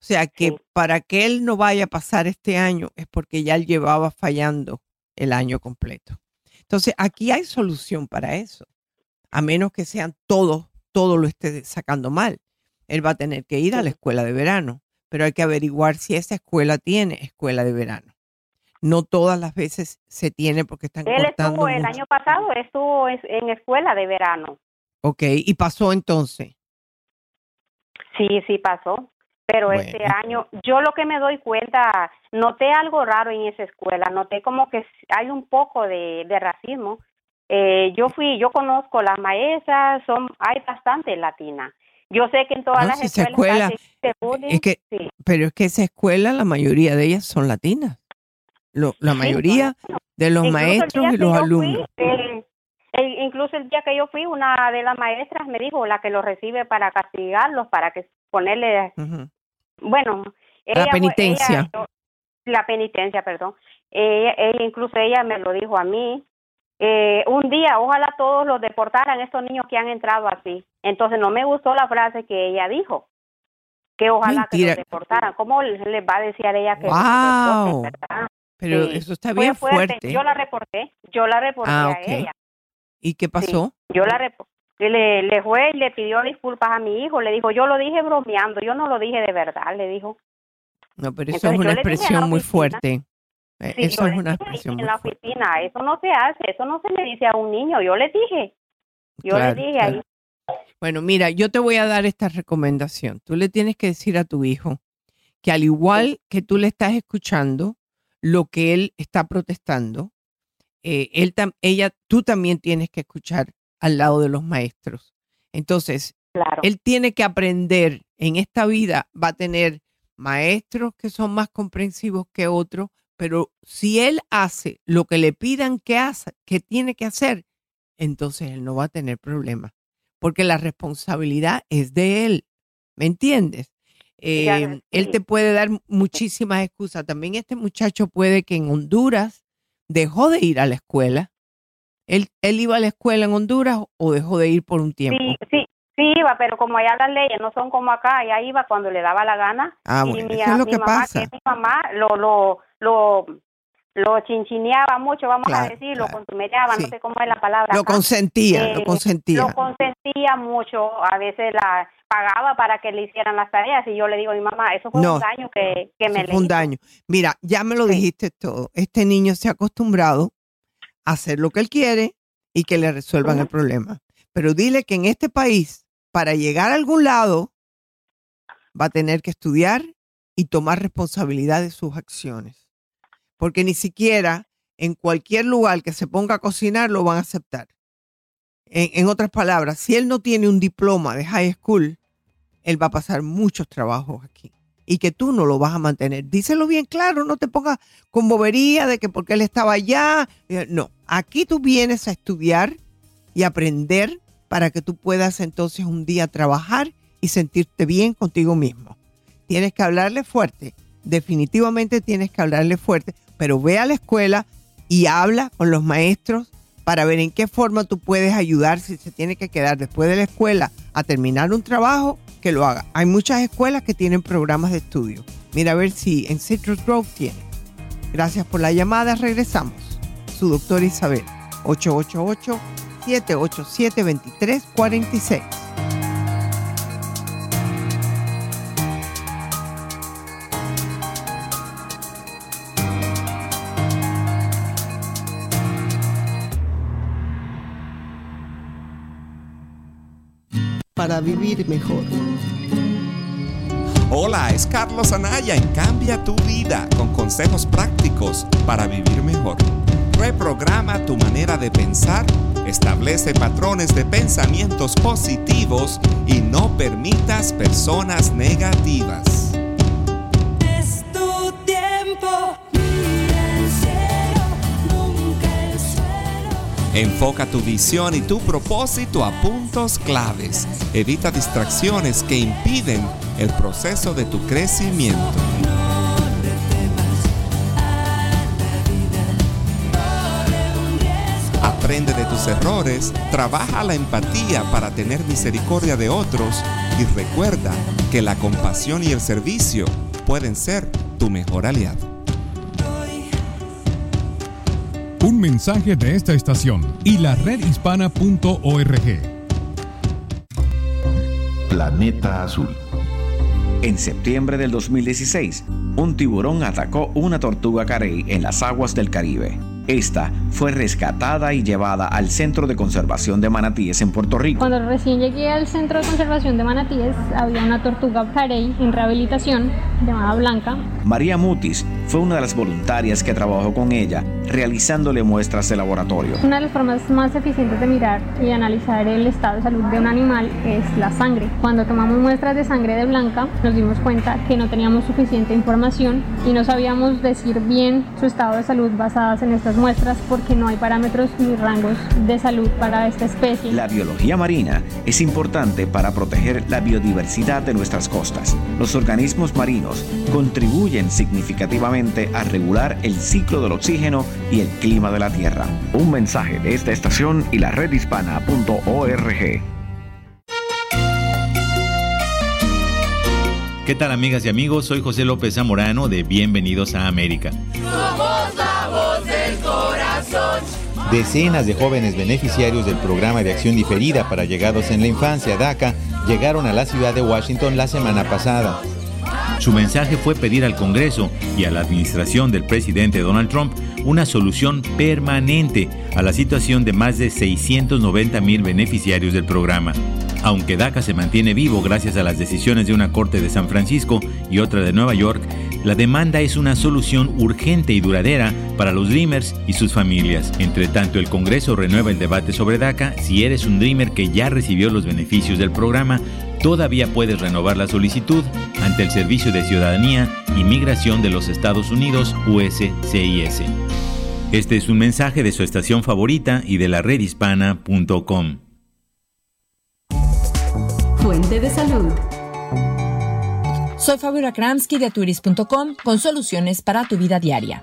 O sea que para que él no vaya a pasar este año es porque ya él llevaba fallando el año completo. Entonces, aquí hay solución para eso. A menos que sean todos, todo lo esté sacando mal. Él va a tener que ir a la escuela de verano, pero hay que averiguar si esa escuela tiene escuela de verano. No todas las veces se tiene porque están Él estuvo el año pasado, estuvo en, en escuela de verano. Ok, y pasó entonces. Sí, sí pasó. Pero este año, yo lo que me doy cuenta, noté algo raro en esa escuela, noté como que hay un poco de, de racismo. Eh, yo fui, yo conozco las maestras, son, hay bastante latinas. Yo sé que en todas No, las si escuelas escuela- se bullying, Es que, sí. pero es que esa escuela, la mayoría de ellas son latinas. Lo- la Sí, mayoría de los Incluso el maestros y los yo fui, alumnos. eh, eh, incluso el día que yo fui, una de las maestras me dijo, la que los recibe para castigarlos, para que ponerle, Ujú. Bueno, La ella, penitencia. ella- la penitencia, perdón. Ella, ella- incluso ella me lo dijo a mí. Eh, un día, ojalá todos los deportaran, estos niños que han entrado así. Entonces no me gustó la frase que ella dijo, que ojalá que Mentira. los deportaran. ¿Cómo les va a decir a ella que Wow. deporten, verdad? Pero Sí. eso está Fue bien fuerte. Yo la reporté, yo la reporté Ah, a ella. ¿Y qué pasó? Yo la reporté. Le, le fue y le pidió disculpas a mi hijo. Le dijo, yo lo dije bromeando, yo no lo dije de verdad, le dijo. No, pero eso Entonces, es una expresión muy fuerte. Eh, Sí, eso es una expresión en la fuerte. oficina, eso no se hace, eso no se le dice a un niño. Yo le dije, yo Claro, le dije claro. ahí. Bueno, mira, yo te voy a dar esta recomendación. Tú le tienes que decir a tu hijo que al igual que tú le estás escuchando lo que él está protestando, eh, él tam- ella, tú también tienes que escuchar al lado de los maestros. Entonces, él tiene que aprender en esta vida, va a tener maestros que son más comprensivos que otros, pero si él hace lo que le pidan que haga, que tiene que hacer, entonces él no va a tener problemas, porque la responsabilidad es de él, ¿me entiendes? Ya, Eh, Él te puede dar muchísimas excusas. También este muchacho puede que en Honduras dejó de ir a la escuela. Él, él iba a la escuela en Honduras o dejó de ir por un tiempo. Sí, sí, sí iba, pero como allá las leyes no son como acá, allá iba cuando le daba la gana. Ah, y bueno, mi, eso es lo mi que mamá, pasa. que mi mamá, lo, lo, lo, lo chinchineaba mucho, vamos a Claro, decir, lo consumereaba, no sé cómo es la palabra. Lo acá. consentía, lo Eh, consentía. Lo consentía mucho, a veces la pagaba para que le hicieran las tareas y yo le digo a mi mamá, eso fue No, un daño que, que me le un daño. Mira, ya me lo dijiste todo. Este niño se ha acostumbrado a hacer lo que él quiere y que le resuelvan el problema. Pero dile que en este país, para llegar a algún lado, va a tener que estudiar y tomar responsabilidad de sus acciones. Porque ni siquiera en cualquier lugar que se ponga a cocinar lo van a aceptar. En, en otras palabras, si él no tiene un diploma de high school, él va a pasar muchos trabajos aquí y que tú no lo vas a mantener. Díselo bien claro, no te pongas con bobería de que porque él estaba allá. Eh, No, aquí tú vienes a estudiar y aprender para que tú puedas entonces un día trabajar y sentirte bien contigo mismo. Tienes que hablarle fuerte, definitivamente tienes que hablarle fuerte, pero ve a la escuela y habla con los maestros para ver en qué forma tú puedes ayudar si se tiene que quedar después de la escuela a terminar un trabajo, que lo haga. Hay muchas escuelas que tienen programas de estudio. Mira a ver si en Citrus Grove tiene. Gracias por la llamada, regresamos. Su doctora Isabel, 888-787-2346. Vivir mejor. Hola, es Carlos Anaya en Cambia tu vida con consejos prácticos para vivir mejor. reprograma tu manera de pensar, establece patrones de pensamientos positivos y no permitas personas negativas. Enfoca tu visión y tu propósito a puntos claves. Evita distracciones que impiden el proceso de tu crecimiento. Aprende de tus errores, trabaja la empatía para tener misericordia de otros y recuerda que la compasión y el servicio pueden ser tu mejor aliado. Un mensaje de esta estación y la redhispana.org. Planeta Azul. En septiembre del 2016, un tiburón atacó una tortuga carey en las aguas del Caribe. Esta fue rescatada y llevada al Centro de Conservación de Manatíes en Puerto Rico. Cuando recién llegué al Centro de Conservación de Manatíes, había una tortuga carey en rehabilitación llamada Blanca. María Mutis fue una de las voluntarias que trabajó con ella, realizándole muestras de laboratorio. Una de las formas más eficientes de mirar y analizar el estado de salud de un animal es la sangre. Cuando tomamos muestras de sangre de Blanca, nos dimos cuenta que no teníamos suficiente información y no sabíamos decir bien su estado de salud basadas en estas muestras porque no hay parámetros ni rangos de salud para esta especie. La biología marina es importante para proteger la biodiversidad de nuestras costas. Los organismos marinos contribuyen significativamente a regular el ciclo del oxígeno y el clima de la Tierra. Un mensaje de esta estación y la redhispana.org. ¿Qué tal amigas y amigos? Soy José López Zamorano de Bienvenidos a América. Somos la voz del corazón. Decenas de jóvenes beneficiarios del programa de acción diferida para llegados en la infancia DACA llegaron a la ciudad de Washington la semana pasada. Su mensaje fue pedir al Congreso y a la administración del presidente Donald Trump una solución permanente a la situación de más de 690 mil beneficiarios del programa. Aunque DACA se mantiene vivo gracias a las decisiones de una corte de San Francisco y otra de Nueva York, la demanda es una solución urgente y duradera para los Dreamers y sus familias. Entre tanto, el Congreso renueva el debate sobre DACA. Si eres un Dreamer que ya recibió los beneficios del programa, todavía puedes renovar la solicitud ante el Servicio de Ciudadanía y Migración de los Estados Unidos, USCIS. Este es un mensaje de su estación favorita y de la redhispana.com. Fuente de salud. Soy Fabiola Kramsky de turis.com con soluciones para tu vida diaria.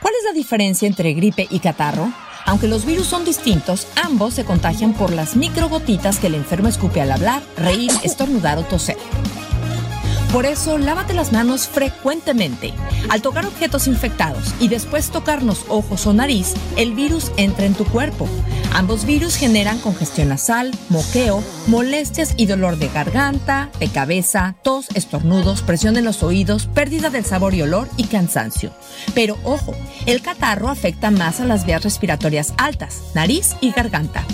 ¿Cuál es la diferencia entre gripe y catarro? Aunque los virus son distintos, ambos se contagian por las microgotitas que el enfermo escupe al hablar, reír, estornudar o toser. Por eso, lávate las manos frecuentemente. Al tocar objetos infectados y después tocarnos ojos o nariz, el virus entra en tu cuerpo. Ambos virus generan congestión nasal, moqueo, molestias y dolor de garganta, de cabeza, tos, estornudos, presión en los oídos, pérdida del sabor y olor y cansancio. Pero ojo, el catarro afecta más a las vías respiratorias altas, nariz y garganta.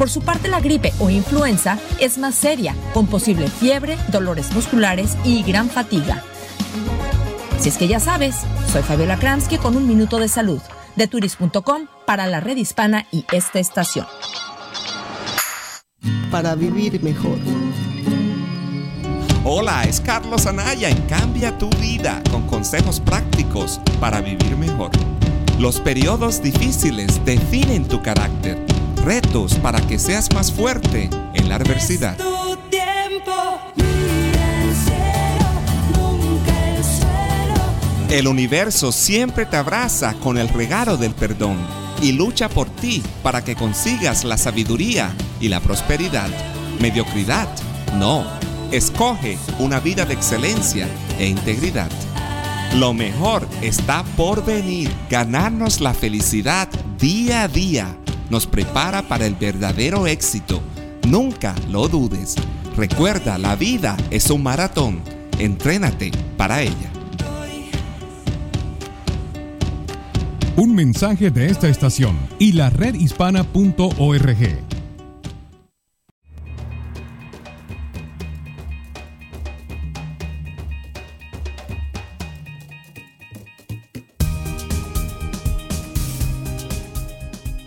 Por su parte, la gripe o influenza es más seria, con posible fiebre, dolores musculares y gran fatiga. Si es que ya sabes, soy Fabiola Kramsky con un minuto de salud de turis.com para la red hispana y esta estación. Para vivir mejor. Hola, es Carlos Anaya en Cambia tu vida con consejos prácticos para vivir mejor. Los periodos difíciles definen tu carácter. Retos para que seas más fuerte en la adversidad. El universo siempre te abraza con el regalo del perdón y lucha por ti para que consigas la sabiduría y la prosperidad. Mediocridad, no. Escoge una vida de excelencia e integridad. Lo mejor está por venir. Ganarnos la felicidad día a día nos prepara para el verdadero éxito. Nunca lo dudes. Recuerda, la vida es un maratón. Entrénate para ella. Un mensaje de esta estación y la redhispana.org.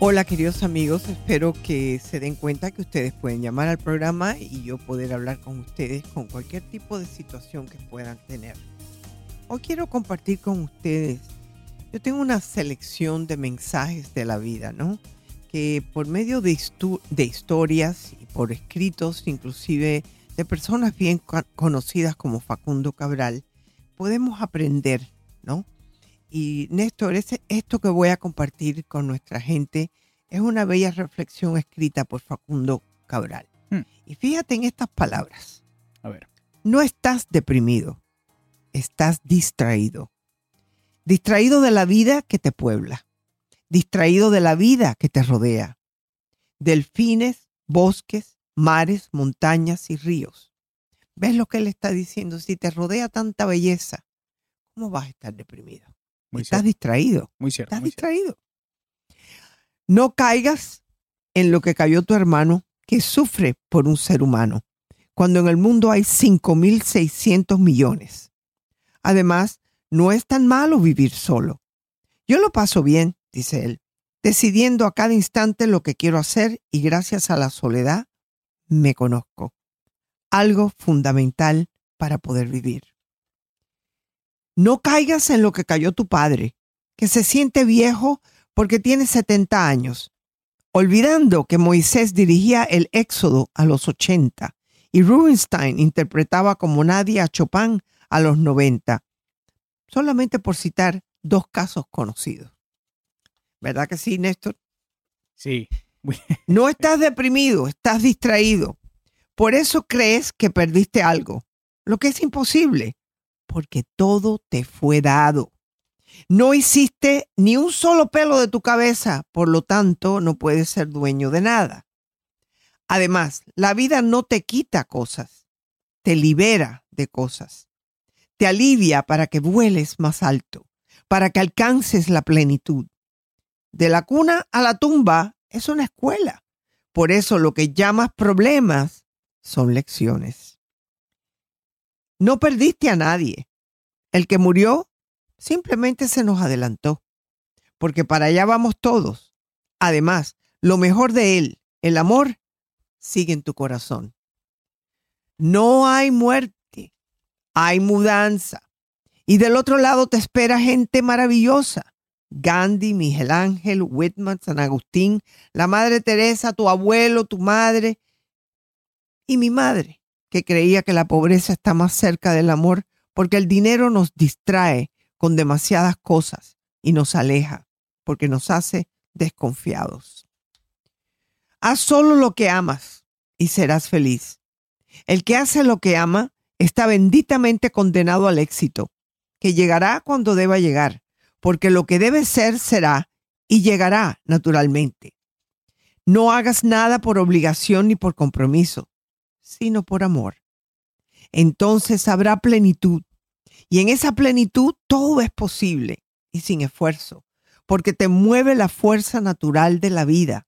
Hola queridos amigos, espero que se den cuenta que ustedes pueden llamar al programa y yo poder hablar con ustedes con cualquier tipo de situación que puedan tener. Hoy quiero compartir con ustedes, yo tengo una selección de mensajes de la vida, ¿no? Que por medio de, de historias y por escritos, inclusive de personas bien conocidas como Facundo Cabral, podemos aprender, ¿no? Y Néstor, esto que voy a compartir con nuestra gente es una bella reflexión escrita por Facundo Cabral. Hmm. Y fíjate en estas palabras. A ver. No estás deprimido, estás distraído. Distraído de la vida que te puebla, distraído de la vida que te rodea. Delfines, bosques, mares, montañas y ríos. ¿Ves lo que él está diciendo? Si te rodea tanta belleza, ¿cómo vas a estar deprimido? Estás distraído. Muy cierto. Estás distraído. No caigas en lo que cayó tu hermano que sufre por un ser humano, cuando en el mundo hay 5.600 millones. Además, no es tan malo vivir solo. Yo lo paso bien, dice él, decidiendo a cada instante lo que quiero hacer y gracias a la soledad me conozco. Algo fundamental para poder vivir. No caigas en lo que cayó tu padre, que se siente viejo porque tiene 70 años, olvidando que Moisés dirigía el Éxodo a los 80 y Rubinstein interpretaba como nadie a Chopin a los 90, solamente por citar dos casos conocidos. ¿Verdad que sí, Néstor? Sí. no estás deprimido, estás distraído. Por eso crees que perdiste algo, lo que es imposible porque todo te fue dado. No hiciste ni un solo pelo de tu cabeza, por lo tanto no puedes ser dueño de nada. Además, la vida no te quita cosas, te libera de cosas, te alivia para que vueles más alto, para que alcances la plenitud. De la cuna a la tumba es una escuela. Por eso lo que llamas problemas son lecciones. No perdiste a nadie. El que murió simplemente se nos adelantó, porque para allá vamos todos. Además, lo mejor de él, el amor, sigue en tu corazón. No hay muerte, hay mudanza. Y del otro lado te espera gente maravillosa. Gandhi, Miguel Ángel, Whitman, San Agustín, la Madre Teresa, tu abuelo, tu madre y mi madre que creía que la pobreza está más cerca del amor porque el dinero nos distrae con demasiadas cosas y nos aleja porque nos hace desconfiados. Haz solo lo que amas y serás feliz. El que hace lo que ama está benditamente condenado al éxito, que llegará cuando deba llegar, porque lo que debe ser será y llegará naturalmente. No hagas nada por obligación ni por compromiso sino por amor. Entonces habrá plenitud. Y en esa plenitud todo es posible y sin esfuerzo, porque te mueve la fuerza natural de la vida.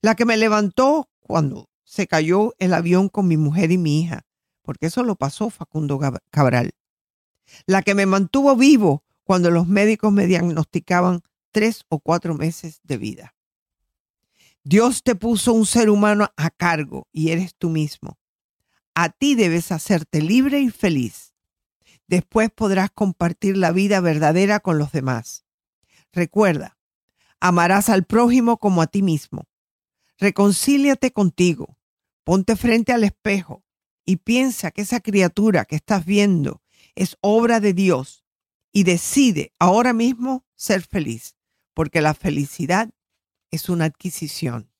La que me levantó cuando se cayó el avión con mi mujer y mi hija, porque eso lo pasó Facundo Cabral. La que me mantuvo vivo cuando los médicos me diagnosticaban tres o cuatro meses de vida. Dios te puso un ser humano a cargo y eres tú mismo. A ti debes hacerte libre y feliz. Después podrás compartir la vida verdadera con los demás. Recuerda, amarás al prójimo como a ti mismo. Reconcíliate contigo. Ponte frente al espejo y piensa que esa criatura que estás viendo es obra de Dios y decide ahora mismo ser feliz, porque la felicidad es una adquisición.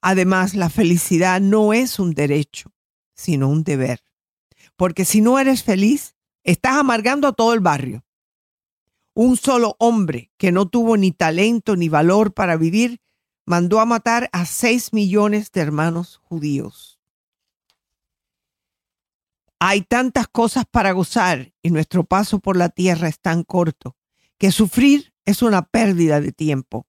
Además, la felicidad no es un derecho, sino un deber. Porque si no eres feliz, estás amargando a todo el barrio. Un solo hombre que no tuvo ni talento ni valor para vivir mandó a matar a seis millones de hermanos judíos. Hay tantas cosas para gozar y nuestro paso por la tierra es tan corto que sufrir es una pérdida de tiempo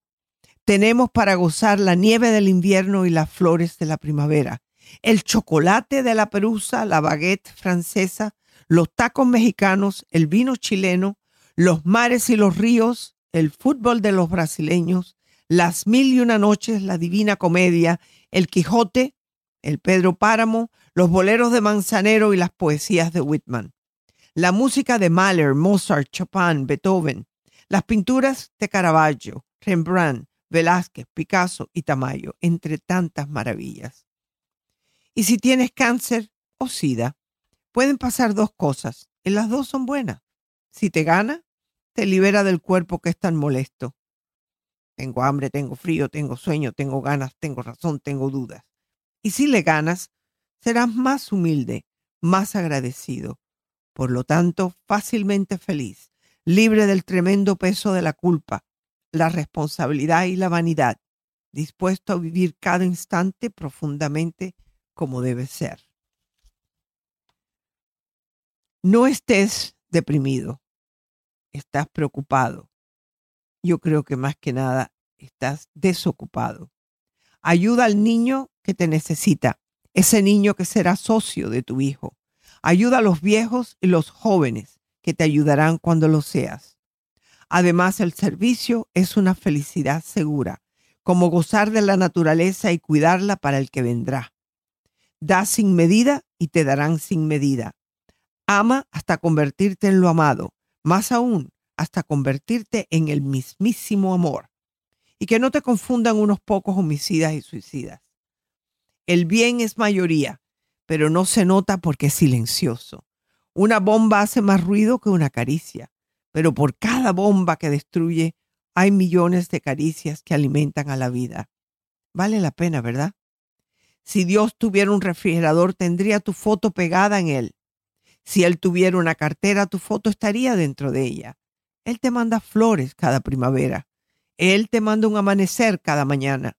tenemos para gozar la nieve del invierno y las flores de la primavera, el chocolate de la perusa, la baguette francesa, los tacos mexicanos, el vino chileno, los mares y los ríos, el fútbol de los brasileños, Las Mil y Una Noches, La Divina Comedia, El Quijote, El Pedro Páramo, Los Boleros de Manzanero y las poesías de Whitman. La música de Mahler, Mozart, Chopin, Beethoven. Las pinturas de Caravaggio, Rembrandt, Velázquez, Picasso y Tamayo, entre tantas maravillas. Y si tienes cáncer o sida, pueden pasar dos cosas, y las dos son buenas. Si te gana, te libera del cuerpo que es tan molesto. Tengo hambre, tengo frío, tengo sueño, tengo ganas, tengo razón, tengo dudas. Y si le ganas, serás más humilde, más agradecido, por lo tanto, fácilmente feliz, libre del tremendo peso de la culpa, la responsabilidad y la vanidad, dispuesto a vivir cada instante profundamente como debe ser. No estés deprimido, estás preocupado. Yo creo que más que nada estás desocupado. Ayuda al niño que te necesita, ese niño que será socio de tu hijo. Ayuda a los viejos y los jóvenes que te ayudarán cuando lo seas. Además, el servicio es una felicidad segura, como gozar de la naturaleza y cuidarla para el que vendrá. Da sin medida y te darán sin medida. Ama hasta convertirte en lo amado, más aún, hasta convertirte en el mismísimo amor. Y que no te confundan unos pocos homicidas y suicidas. El bien es mayoría, pero no se nota porque es silencioso. Una bomba hace más ruido que una caricia, pero por cada bomba que destruye hay millones de caricias que alimentan a la vida. Vale la pena, ¿verdad? Si Dios tuviera un refrigerador, tendría tu foto pegada en él. Si Él tuviera una cartera, tu foto estaría dentro de ella. Él te manda flores cada primavera. Él te manda un amanecer cada mañana.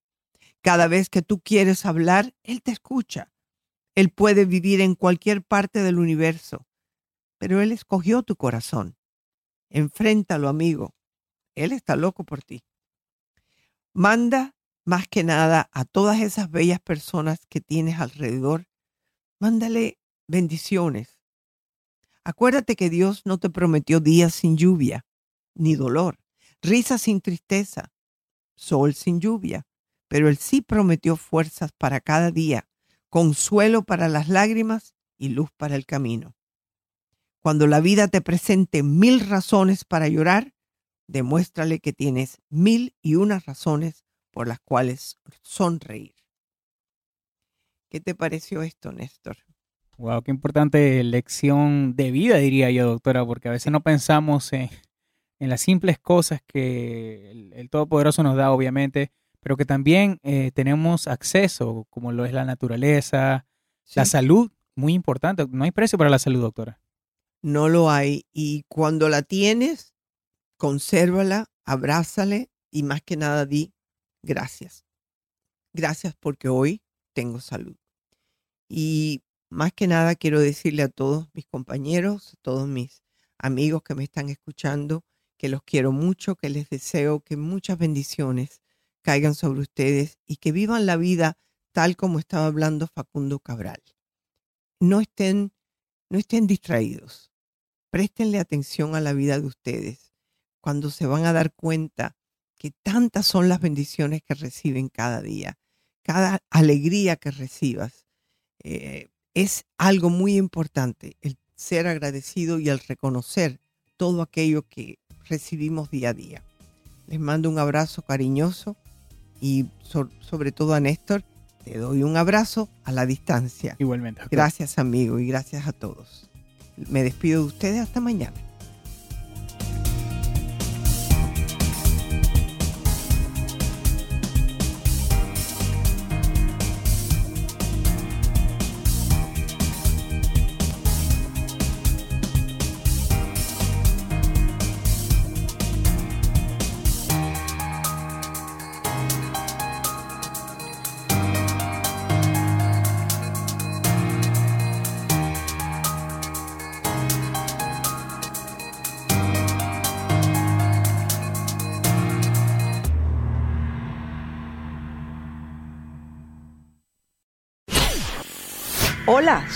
Cada vez que tú quieres hablar, Él te escucha. Él puede vivir en cualquier parte del universo, pero Él escogió tu corazón. Enfréntalo, amigo. Él está loco por ti. Manda más que nada a todas esas bellas personas que tienes alrededor, mándale bendiciones. Acuérdate que Dios no te prometió días sin lluvia, ni dolor, risa sin tristeza, sol sin lluvia, pero Él sí prometió fuerzas para cada día, consuelo para las lágrimas y luz para el camino. Cuando la vida te presente mil razones para llorar, demuéstrale que tienes mil y unas razones por las cuales sonreír. ¿Qué te pareció esto, Néstor? Wow, qué importante lección de vida, diría yo, doctora, porque a veces no pensamos en, las simples cosas que el, Todopoderoso nos da, obviamente, pero que también eh, tenemos acceso, como lo es la naturaleza, la salud, muy importante. No hay precio para la salud, doctora. No lo hay. Y cuando la tienes, consérvala, abrázale y más que nada di gracias. Gracias porque hoy tengo salud. Y más que nada quiero decirle a todos mis compañeros, a todos mis amigos que me están escuchando, que los quiero mucho, que les deseo que muchas bendiciones caigan sobre ustedes y que vivan la vida tal como estaba hablando Facundo Cabral. No estén, no estén distraídos. Préstenle atención a la vida de ustedes cuando se van a dar cuenta que tantas son las bendiciones que reciben cada día, cada alegría que recibas. Eh, es algo muy importante el ser agradecido y el reconocer todo aquello que recibimos día a día. Les mando un abrazo cariñoso y sobre todo a Néstor, te doy un abrazo a la distancia. Igualmente. Gracias amigo y gracias a todos. Me despido de ustedes hasta mañana.